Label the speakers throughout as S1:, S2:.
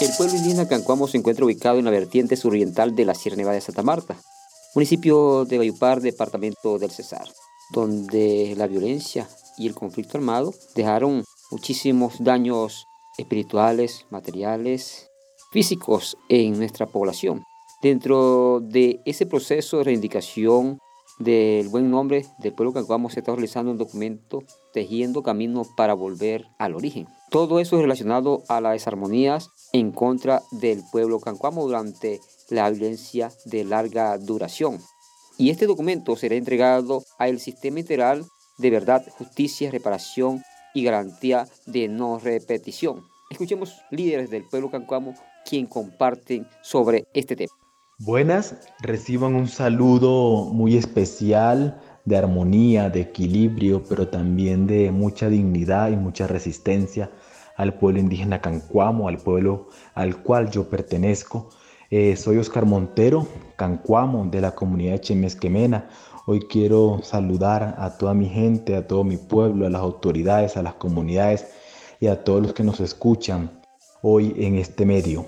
S1: El pueblo indígena Cancuamo se encuentra ubicado en la vertiente suroriental de la Sierra Nevada de Santa Marta, municipio de Bayupar, departamento del Cesar, donde la violencia y el conflicto armado dejaron muchísimos daños espirituales, materiales, físicos en nuestra población. Dentro de ese proceso de reivindicación del buen nombre del pueblo Cancuamo se está realizando un documento tejiendo caminos para volver al origen. Todo eso es relacionado a las desarmonías en contra del pueblo Cancuamo durante la violencia de larga duración. Y este documento será entregado al Sistema Integral de Verdad, Justicia, Reparación y Garantía de No Repetición. Escuchemos líderes del pueblo Cancuamo quien comparten sobre este tema.
S2: Buenas, reciban un saludo muy especial de armonía, de equilibrio, pero también de mucha dignidad y mucha resistencia al pueblo indígena Cancuamo, al pueblo al cual yo pertenezco. Eh, soy Oscar Montero, Cancuamo, de la comunidad de Chemesquemena. Hoy quiero saludar a toda mi gente, a todo mi pueblo, a las autoridades, a las comunidades y a todos los que nos escuchan hoy en este medio.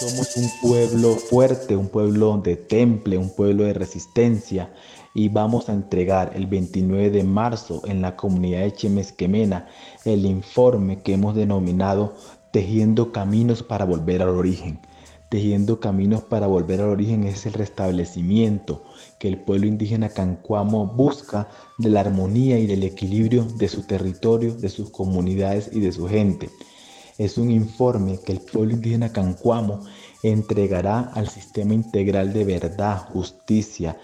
S2: Somos un pueblo fuerte, un pueblo de temple, un pueblo de resistencia y vamos a entregar el 29 de marzo en la comunidad de Chemesquemena el informe que hemos denominado Tejiendo Caminos para Volver al Origen. Tejiendo Caminos para Volver al Origen es el restablecimiento que el pueblo indígena Cancuamo busca de la armonía y del equilibrio de su territorio, de sus comunidades y de su gente es un informe que el pueblo indígena Cancuamo entregará al sistema integral de verdad, justicia,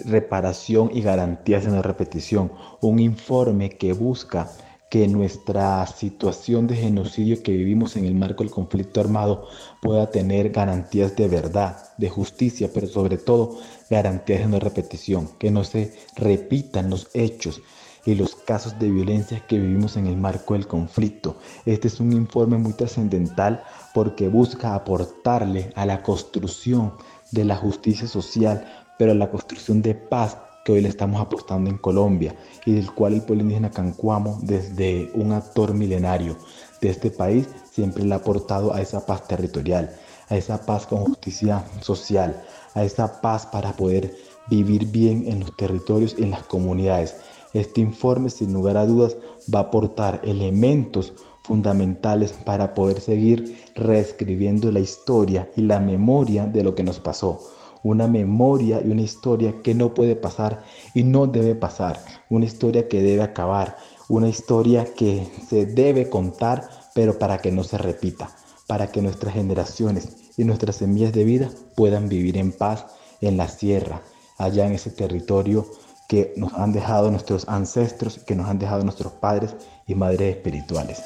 S2: reparación y garantías en la repetición. Un informe que busca que nuestra situación de genocidio que vivimos en el marco del conflicto armado pueda tener garantías de verdad, de justicia, pero sobre todo garantías en la repetición, que no se repitan los hechos y los casos de violencia que vivimos en el marco del conflicto. Este es un informe muy trascendental porque busca aportarle a la construcción de la justicia social, pero a la construcción de paz que hoy le estamos apostando en Colombia y del cual el pueblo indígena Cancuamo, desde un actor milenario de este país, siempre le ha aportado a esa paz territorial, a esa paz con justicia social, a esa paz para poder vivir bien en los territorios y en las comunidades. Este informe, sin lugar a dudas, va a aportar elementos fundamentales para poder seguir reescribiendo la historia y la memoria de lo que nos pasó. Una memoria y una historia que no puede pasar y no debe pasar. Una historia que debe acabar. Una historia que se debe contar, pero para que no se repita. Para que nuestras generaciones y nuestras semillas de vida puedan vivir en paz en la sierra, allá en ese territorio que nos han dejado nuestros ancestros, que nos han dejado nuestros padres y madres espirituales.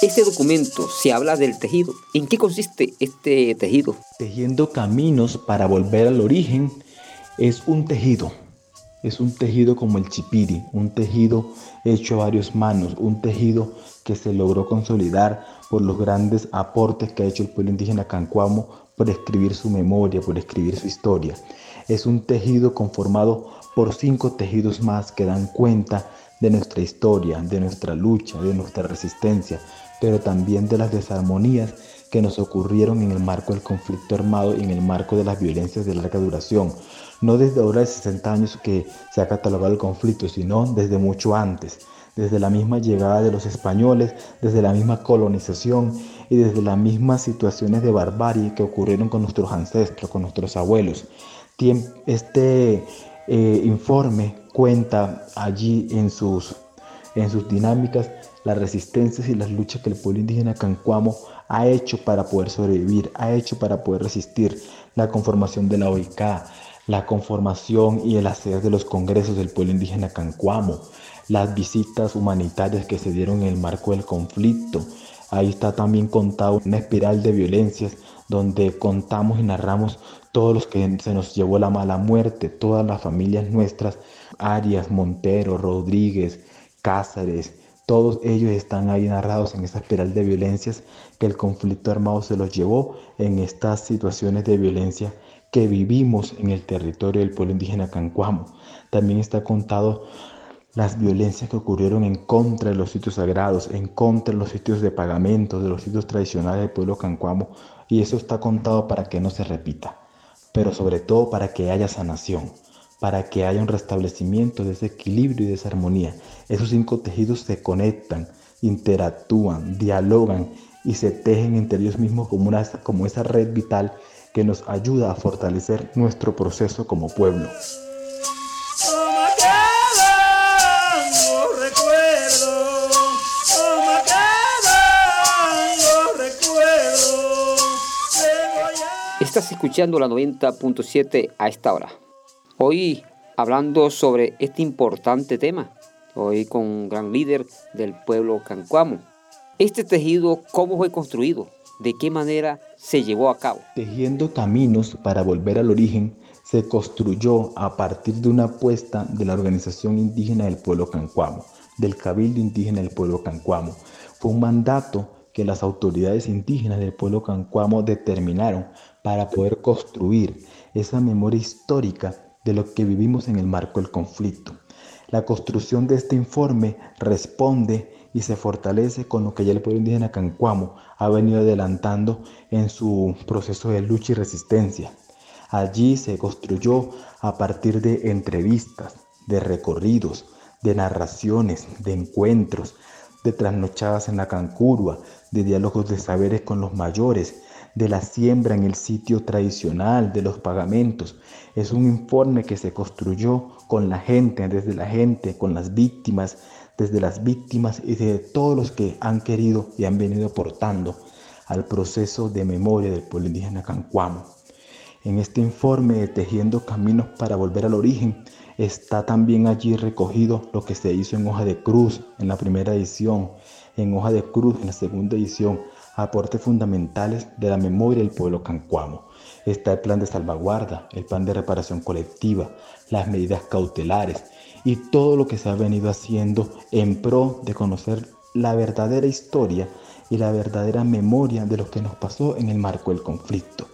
S1: Este documento se habla del tejido. ¿En qué consiste este tejido?
S2: Tejiendo caminos para volver al origen es un tejido. Es un tejido como el chipiri, un tejido hecho a varias manos, un tejido que se logró consolidar por los grandes aportes que ha hecho el pueblo indígena Cancuamo por escribir su memoria, por escribir su historia. Es un tejido conformado por cinco tejidos más que dan cuenta de nuestra historia, de nuestra lucha, de nuestra resistencia, pero también de las desarmonías que nos ocurrieron en el marco del conflicto armado y en el marco de las violencias de larga duración. No desde ahora de 60 años que se ha catalogado el conflicto, sino desde mucho antes desde la misma llegada de los españoles, desde la misma colonización y desde las mismas situaciones de barbarie que ocurrieron con nuestros ancestros, con nuestros abuelos. Este eh, informe cuenta allí en sus, en sus dinámicas las resistencias y las luchas que el pueblo indígena Cancuamo ha hecho para poder sobrevivir, ha hecho para poder resistir la conformación de la OIK, la conformación y el hacer de los congresos del pueblo indígena Cancuamo, las visitas humanitarias que se dieron en el marco del conflicto. Ahí está también contado una espiral de violencias donde contamos y narramos todos los que se nos llevó la mala muerte, todas las familias nuestras, Arias, Montero, Rodríguez, Cáceres, Todos ellos están ahí narrados en esa espiral de violencias que el conflicto armado se los llevó en estas situaciones de violencia que vivimos en el territorio del pueblo indígena Cancuamo. También está contado las violencias que ocurrieron en contra de los sitios sagrados, en contra de los sitios de pagamento, de los sitios tradicionales del pueblo Cancuamo, y eso está contado para que no se repita, pero sobre todo para que haya sanación, para que haya un restablecimiento de ese equilibrio y de esa armonía. Esos cinco tejidos se conectan, interactúan, dialogan y se tejen entre ellos mismos como, una, como esa red vital que nos ayuda a fortalecer nuestro proceso como pueblo.
S1: Estás escuchando la 90.7 a esta hora. Hoy hablando sobre este importante tema, hoy con un gran líder del pueblo cancuamo. Este tejido, ¿cómo fue construido? ¿De qué manera se llevó a cabo?
S2: Tejiendo caminos para volver al origen, se construyó a partir de una apuesta de la Organización Indígena del Pueblo Cancuamo, del Cabildo Indígena del Pueblo Cancuamo. Fue un mandato que las autoridades indígenas del pueblo cancuamo determinaron para poder construir esa memoria histórica de lo que vivimos en el marco del conflicto. La construcción de este informe responde y se fortalece con lo que ya el pueblo indígena Cancuamo ha venido adelantando en su proceso de lucha y resistencia. Allí se construyó a partir de entrevistas, de recorridos, de narraciones, de encuentros, de trasnochadas en la Cancurua, de diálogos de saberes con los mayores, de la siembra en el sitio tradicional, de los pagamentos. Es un informe que se construyó con la gente, desde la gente, con las víctimas, desde las víctimas y de todos los que han querido y han venido aportando al proceso de memoria del pueblo indígena Cancuamo. En este informe Tejiendo Caminos para Volver al Origen está también allí recogido lo que se hizo en hoja de cruz en la primera edición, en hoja de cruz en la segunda edición, aportes fundamentales de la memoria del pueblo cancuamo. Está el plan de salvaguarda, el plan de reparación colectiva, las medidas cautelares y todo lo que se ha venido haciendo en pro de conocer la verdadera historia y la verdadera memoria de lo que nos pasó en el marco del conflicto.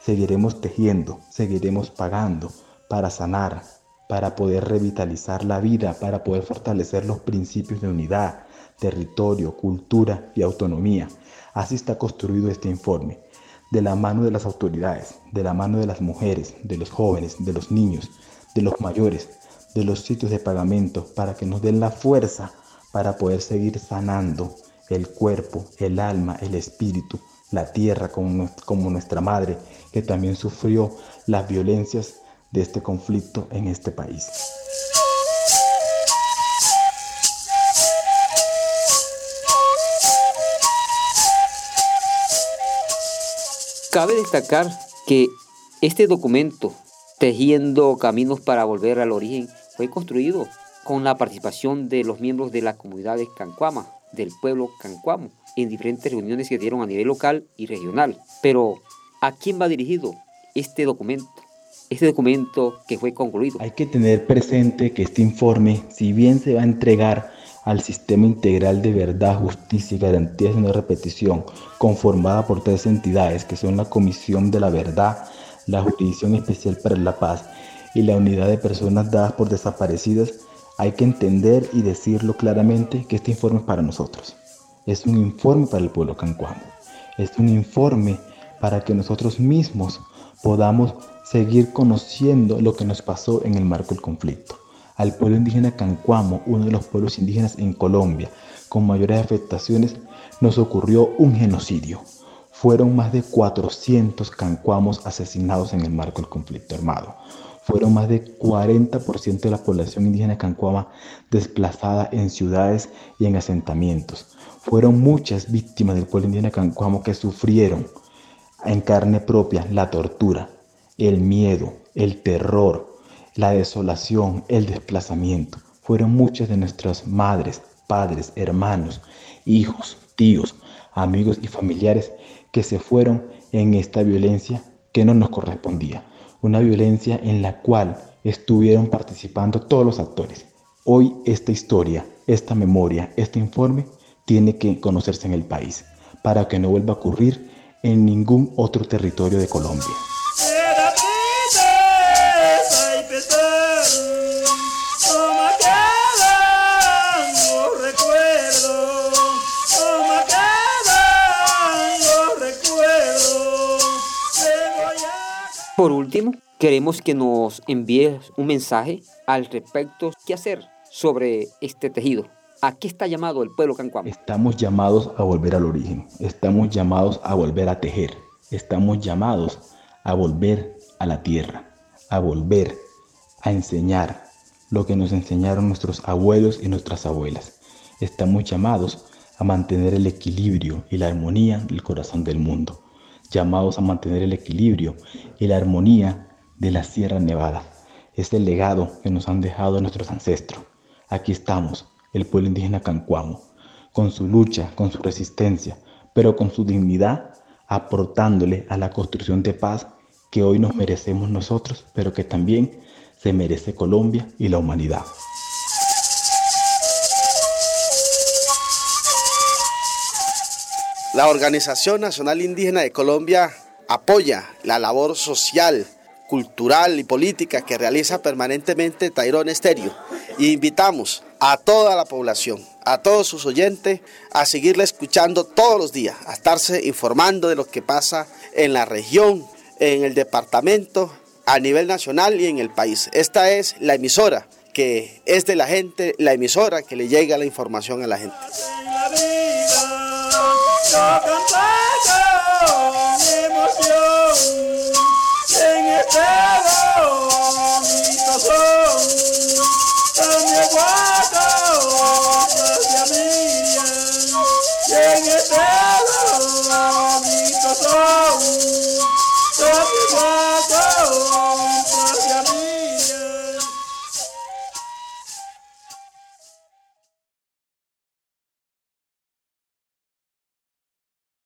S2: Seguiremos tejiendo, seguiremos pagando para sanar, para poder revitalizar la vida, para poder fortalecer los principios de unidad, territorio, cultura y autonomía. Así está construido este informe, de la mano de las autoridades, de la mano de las mujeres, de los jóvenes, de los niños, de los mayores, de los sitios de pagamento, para que nos den la fuerza para poder seguir sanando el cuerpo, el alma, el espíritu, la tierra como, como nuestra madre, que también sufrió las violencias de este conflicto en este país.
S1: Cabe destacar que este documento, Tejiendo Caminos para Volver al Origen, fue construido con la participación de los miembros de la comunidad de Cancuama, del pueblo Cancuamo, en diferentes reuniones que dieron a nivel local y regional. Pero, ¿a quién va dirigido este documento? Este documento que fue concluido.
S2: Hay que tener presente que este informe, si bien se va a entregar al sistema integral de verdad, justicia y garantías de no repetición, conformada por tres entidades que son la Comisión de la Verdad, la Jurisdicción Especial para la Paz y la Unidad de Personas Dadas por Desaparecidas, hay que entender y decirlo claramente que este informe es para nosotros. Es un informe para el pueblo cancuamo. Es un informe para que nosotros mismos podamos seguir conociendo lo que nos pasó en el marco del conflicto al pueblo indígena Cancuamo, uno de los pueblos indígenas en Colombia con mayores afectaciones, nos ocurrió un genocidio. Fueron más de 400 cancuamos asesinados en el marco del conflicto armado. Fueron más de 40% de la población indígena cancuama desplazada en ciudades y en asentamientos. Fueron muchas víctimas del pueblo indígena cancuamo que sufrieron en carne propia la tortura, el miedo, el terror, la desolación, el desplazamiento. Fueron muchas de nuestras madres, padres, hermanos, hijos, tíos, amigos y familiares que se fueron en esta violencia que no nos correspondía. Una violencia en la cual estuvieron participando todos los actores, Hoy esta historia, esta memoria, este informe tiene que conocerse en el país para que no vuelva a ocurrir en ningún otro territorio de Colombia.
S1: Por último, queremos que nos envíes un mensaje al respecto qué hacer sobre este tejido. ¿A qué está llamado el pueblo cancuamo?
S2: Estamos llamados a volver al origen, estamos llamados a volver a tejer, estamos llamados a volver a la tierra, a volver a enseñar lo que nos enseñaron nuestros abuelos y nuestras abuelas. Estamos llamados a mantener el equilibrio y la armonía del corazón del mundo, llamados a mantener el equilibrio y la armonía de la Sierra Nevada. Es el legado que nos han dejado nuestros ancestros. Aquí estamos el pueblo indígena cancuamo, con su lucha, con su resistencia, pero con su dignidad, aportándole a la construcción de paz que hoy nos merecemos nosotros, pero que también se merece Colombia y la humanidad.
S3: La Organización Nacional Indígena de Colombia apoya la labor social, cultural y política que realiza permanentemente Tairón Estéreo y invitamos a toda la población, a todos sus oyentes, a seguirle escuchando todos los días, a estarse informando de lo que pasa en la región, en el departamento, a nivel nacional y en el país. Esta es la emisora que es de la gente, la emisora que le llega la información a la gente.
S4: Yo cantando mi emoción en estado mi corazón también cuatro hacia mí en estado mi corazón también cuatro